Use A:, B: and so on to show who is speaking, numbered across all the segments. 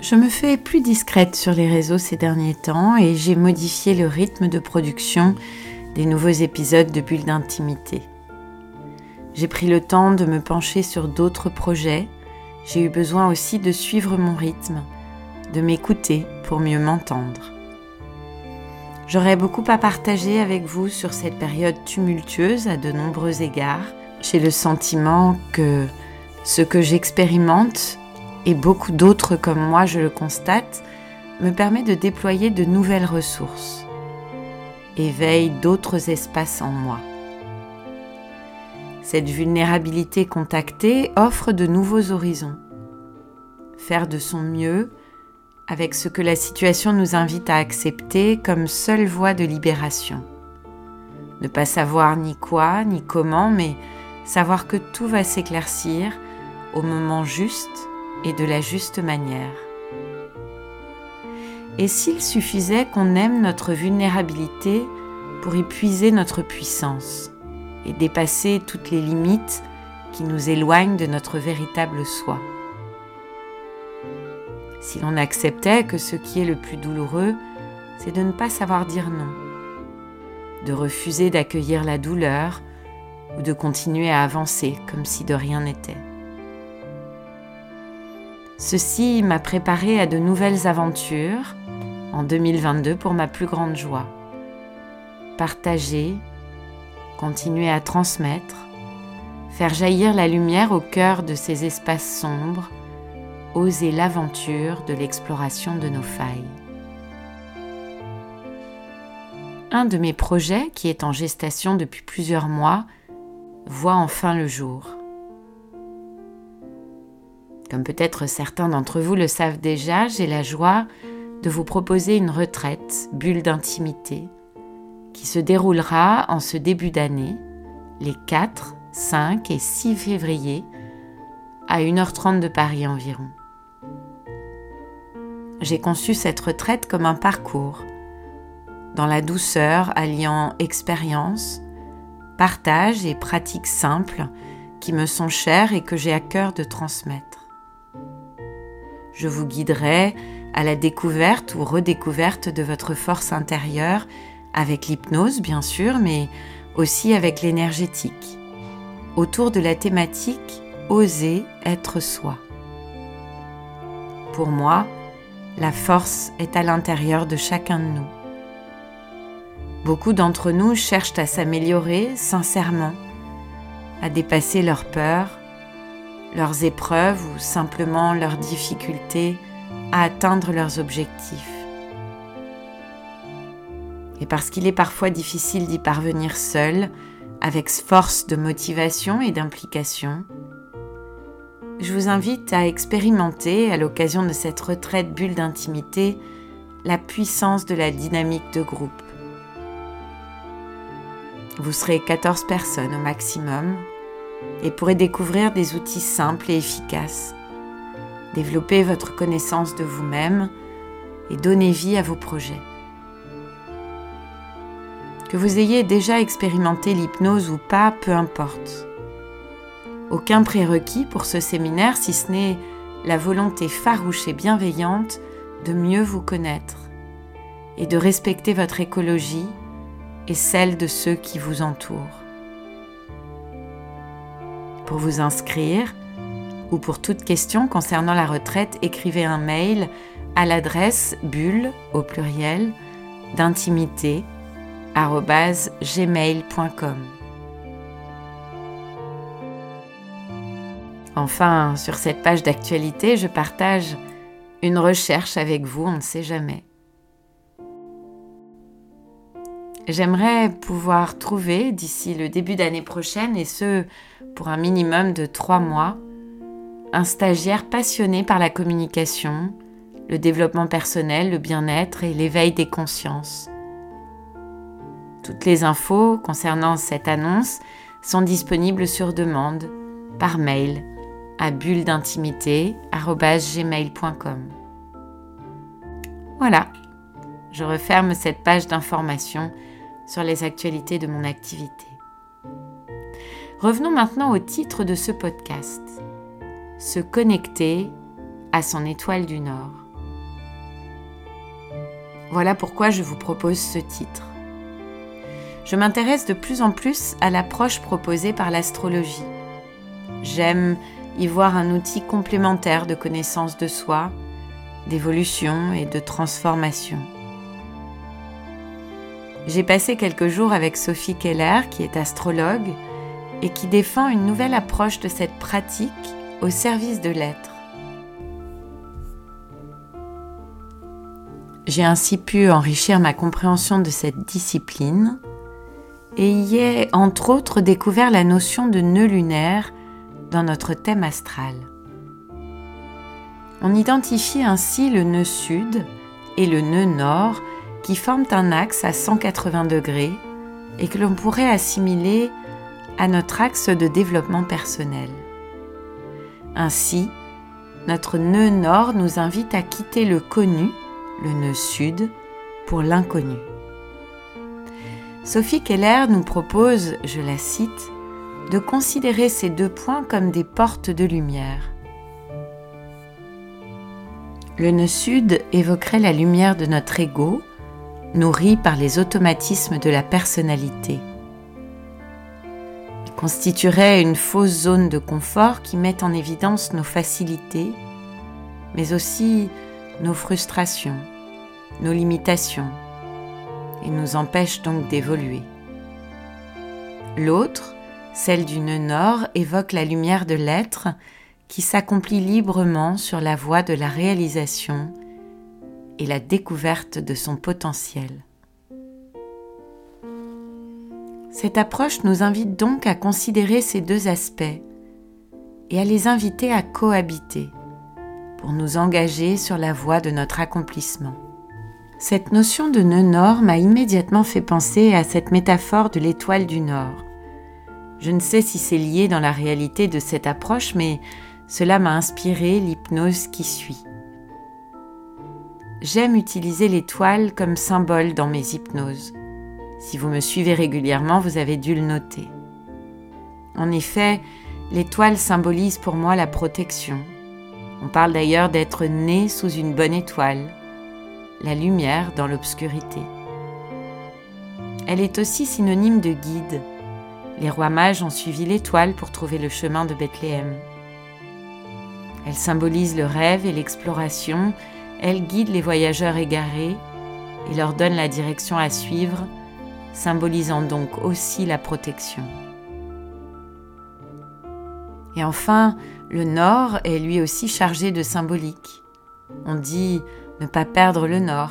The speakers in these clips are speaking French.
A: Je me fais plus discrète sur les réseaux ces derniers temps et j'ai modifié le rythme de production des nouveaux épisodes de Bulle d'intimité. J'ai pris le temps de me pencher sur d'autres projets. J'ai eu besoin aussi de suivre mon rythme, de m'écouter pour mieux m'entendre. J'aurais beaucoup à partager avec vous sur cette période tumultueuse à de nombreux égards. J'ai le sentiment que ce que j'expérimente et beaucoup d'autres comme moi je le constate, me permet de déployer de nouvelles ressources, éveille d'autres espaces en moi. Cette vulnérabilité contactée offre de nouveaux horizons. Faire de son mieux avec ce que la situation nous invite à accepter comme seule voie de libération. Ne pas savoir ni quoi, ni comment, mais savoir que tout va s'éclaircir au moment juste et de la juste manière. Et s'il suffisait qu'on aime notre vulnérabilité pour y puiser notre puissance et dépasser toutes les limites qui nous éloignent de notre véritable soi Si l'on acceptait que ce qui est le plus douloureux, c'est de ne pas savoir dire non, de refuser d'accueillir la douleur ou de continuer à avancer comme si de rien n'était. Ceci m'a préparé à de nouvelles aventures en 2022 pour ma plus grande joie. Partager, continuer à transmettre, faire jaillir la lumière au cœur de ces espaces sombres, oser l'aventure de l'exploration de nos failles. Un de mes projets, qui est en gestation depuis plusieurs mois, voit enfin le jour. Comme peut-être certains d'entre vous le savent déjà, j'ai la joie de vous proposer une retraite, bulle d'intimité, qui se déroulera en ce début d'année, les 4, 5 et 6 février, à 1h30 de Paris environ. J'ai conçu cette retraite comme un parcours, dans la douceur alliant expérience, partage et pratiques simples qui me sont chères et que j'ai à cœur de transmettre. Je vous guiderai à la découverte ou redécouverte de votre force intérieure avec l'hypnose bien sûr, mais aussi avec l'énergétique, autour de la thématique Oser être soi. Pour moi, la force est à l'intérieur de chacun de nous. Beaucoup d'entre nous cherchent à s'améliorer sincèrement, à dépasser leurs peurs, leurs épreuves ou simplement leurs difficultés à atteindre leurs objectifs. Et parce qu'il est parfois difficile d'y parvenir seul, avec force de motivation et d'implication, je vous invite à expérimenter, à l'occasion de cette retraite bulle d'intimité, la puissance de la dynamique de groupe. Vous serez 14 personnes au maximum et pourrez découvrir des outils simples et efficaces, développer votre connaissance de vous-même et donner vie à vos projets. Que vous ayez déjà expérimenté l'hypnose ou pas, peu importe. Aucun prérequis pour ce séminaire si ce n'est la volonté farouche et bienveillante de mieux vous connaître et de respecter votre écologie et celle de ceux qui vous entourent. Pour vous inscrire ou pour toute question concernant la retraite, écrivez un mail à l'adresse bulle au pluriel d'intimité gmail.com. Enfin, sur cette page d'actualité, je partage une recherche avec vous, on ne sait jamais. J'aimerais pouvoir trouver d'ici le début d'année prochaine, et ce pour un minimum de trois mois, un stagiaire passionné par la communication, le développement personnel, le bien-être et l'éveil des consciences. Toutes les infos concernant cette annonce sont disponibles sur demande, par mail, à bulle Voilà, je referme cette page d'information sur les actualités de mon activité. Revenons maintenant au titre de ce podcast. Se connecter à son étoile du Nord. Voilà pourquoi je vous propose ce titre. Je m'intéresse de plus en plus à l'approche proposée par l'astrologie. J'aime y voir un outil complémentaire de connaissance de soi, d'évolution et de transformation. J'ai passé quelques jours avec Sophie Keller, qui est astrologue, et qui défend une nouvelle approche de cette pratique au service de l'être. J'ai ainsi pu enrichir ma compréhension de cette discipline et y ai entre autres découvert la notion de nœud lunaire dans notre thème astral. On identifie ainsi le nœud sud et le nœud nord qui forment un axe à 180 degrés et que l'on pourrait assimiler à notre axe de développement personnel. Ainsi, notre nœud nord nous invite à quitter le connu, le nœud sud, pour l'inconnu. Sophie Keller nous propose, je la cite, de considérer ces deux points comme des portes de lumière. Le nœud sud évoquerait la lumière de notre ego, nourri par les automatismes de la personnalité. Il constituerait une fausse zone de confort qui met en évidence nos facilités, mais aussi nos frustrations, nos limitations, et nous empêche donc d'évoluer. L'autre, celle du nœud nord, évoque la lumière de l'être qui s'accomplit librement sur la voie de la réalisation et la découverte de son potentiel. Cette approche nous invite donc à considérer ces deux aspects et à les inviter à cohabiter pour nous engager sur la voie de notre accomplissement. Cette notion de nœud nord m'a immédiatement fait penser à cette métaphore de l'étoile du Nord. Je ne sais si c'est lié dans la réalité de cette approche, mais cela m'a inspiré l'hypnose qui suit. J'aime utiliser l'étoile comme symbole dans mes hypnoses. Si vous me suivez régulièrement, vous avez dû le noter. En effet, l'étoile symbolise pour moi la protection. On parle d'ailleurs d'être né sous une bonne étoile, la lumière dans l'obscurité. Elle est aussi synonyme de guide. Les rois mages ont suivi l'étoile pour trouver le chemin de Bethléem. Elle symbolise le rêve et l'exploration, elle guide les voyageurs égarés et leur donne la direction à suivre, symbolisant donc aussi la protection. Et enfin, le nord est lui aussi chargé de symbolique. On dit ne pas perdre le nord,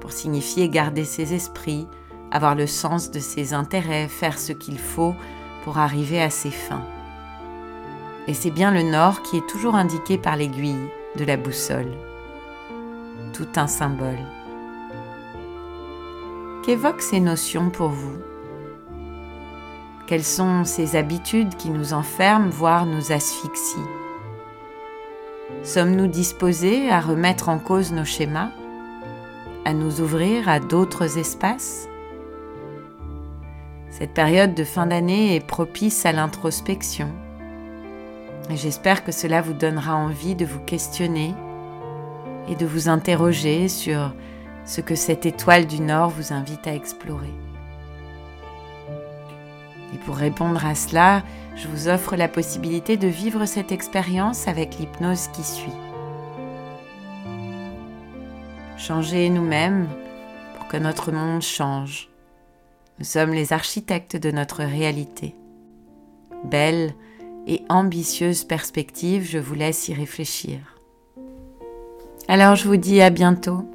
A: pour signifier garder ses esprits, avoir le sens de ses intérêts, faire ce qu'il faut pour arriver à ses fins. Et c'est bien le nord qui est toujours indiqué par l'aiguille de la boussole. Tout un symbole. Qu'évoquent ces notions pour vous? Quelles sont ces habitudes qui nous enferment, voire nous asphyxient? Sommes-nous disposés à remettre en cause nos schémas, à nous ouvrir à d'autres espaces? Cette période de fin d'année est propice à l'introspection. J'espère que cela vous donnera envie de vous questionner et de vous interroger sur ce que cette étoile du Nord vous invite à explorer. Et pour répondre à cela, je vous offre la possibilité de vivre cette expérience avec l'hypnose qui suit. Changer nous-mêmes pour que notre monde change. Nous sommes les architectes de notre réalité. Belle et ambitieuse perspective, je vous laisse y réfléchir. Alors je vous dis à bientôt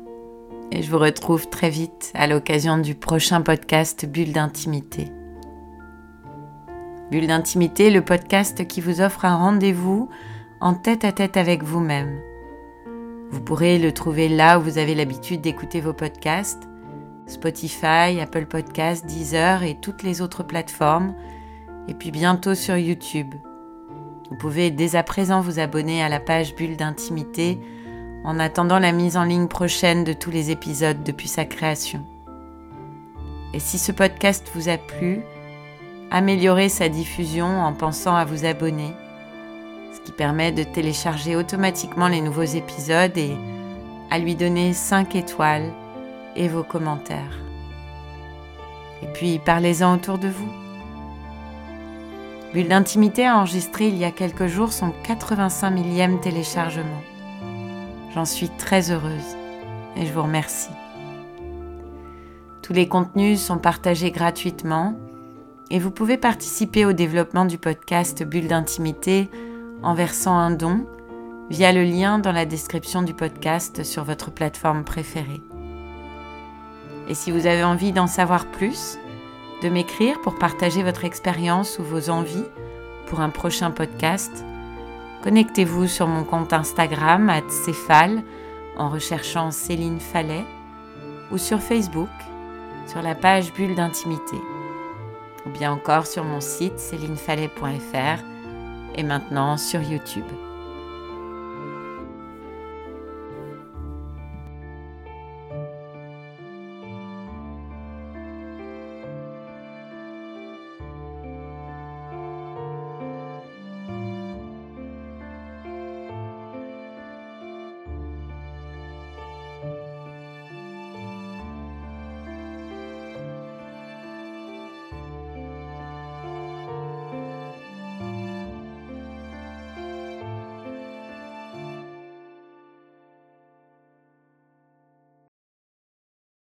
A: et je vous retrouve très vite à l'occasion du prochain podcast Bulle d'intimité. Bulle d'intimité, le podcast qui vous offre un rendez-vous en tête à tête avec vous-même. Vous Vous pourrez le trouver là où vous avez l'habitude d'écouter vos podcasts, Spotify, Apple Podcasts, Deezer et toutes les autres plateformes, et puis bientôt sur YouTube. Vous pouvez dès à présent vous abonner à la page Bulle d'intimité en attendant la mise en ligne prochaine de tous les épisodes depuis sa création. Et si ce podcast vous a plu, améliorez sa diffusion en pensant à vous abonner, ce qui permet de télécharger automatiquement les nouveaux épisodes et à lui donner 5 étoiles et vos commentaires. Et puis parlez-en autour de vous. Bulle d'intimité a enregistré il y a quelques jours son 85 millième téléchargement. J'en suis très heureuse et je vous remercie. Tous les contenus sont partagés gratuitement et vous pouvez participer au développement du podcast Bulle d'intimité en versant un don via le lien dans la description du podcast sur votre plateforme préférée. Et si vous avez envie d'en savoir plus, de m'écrire pour partager votre expérience ou vos envies pour un prochain podcast, Connectez-vous sur mon compte Instagram Céphale en recherchant Céline Fallet ou sur Facebook sur la page Bulle d'intimité ou bien encore sur mon site célinefallet.fr et maintenant sur YouTube.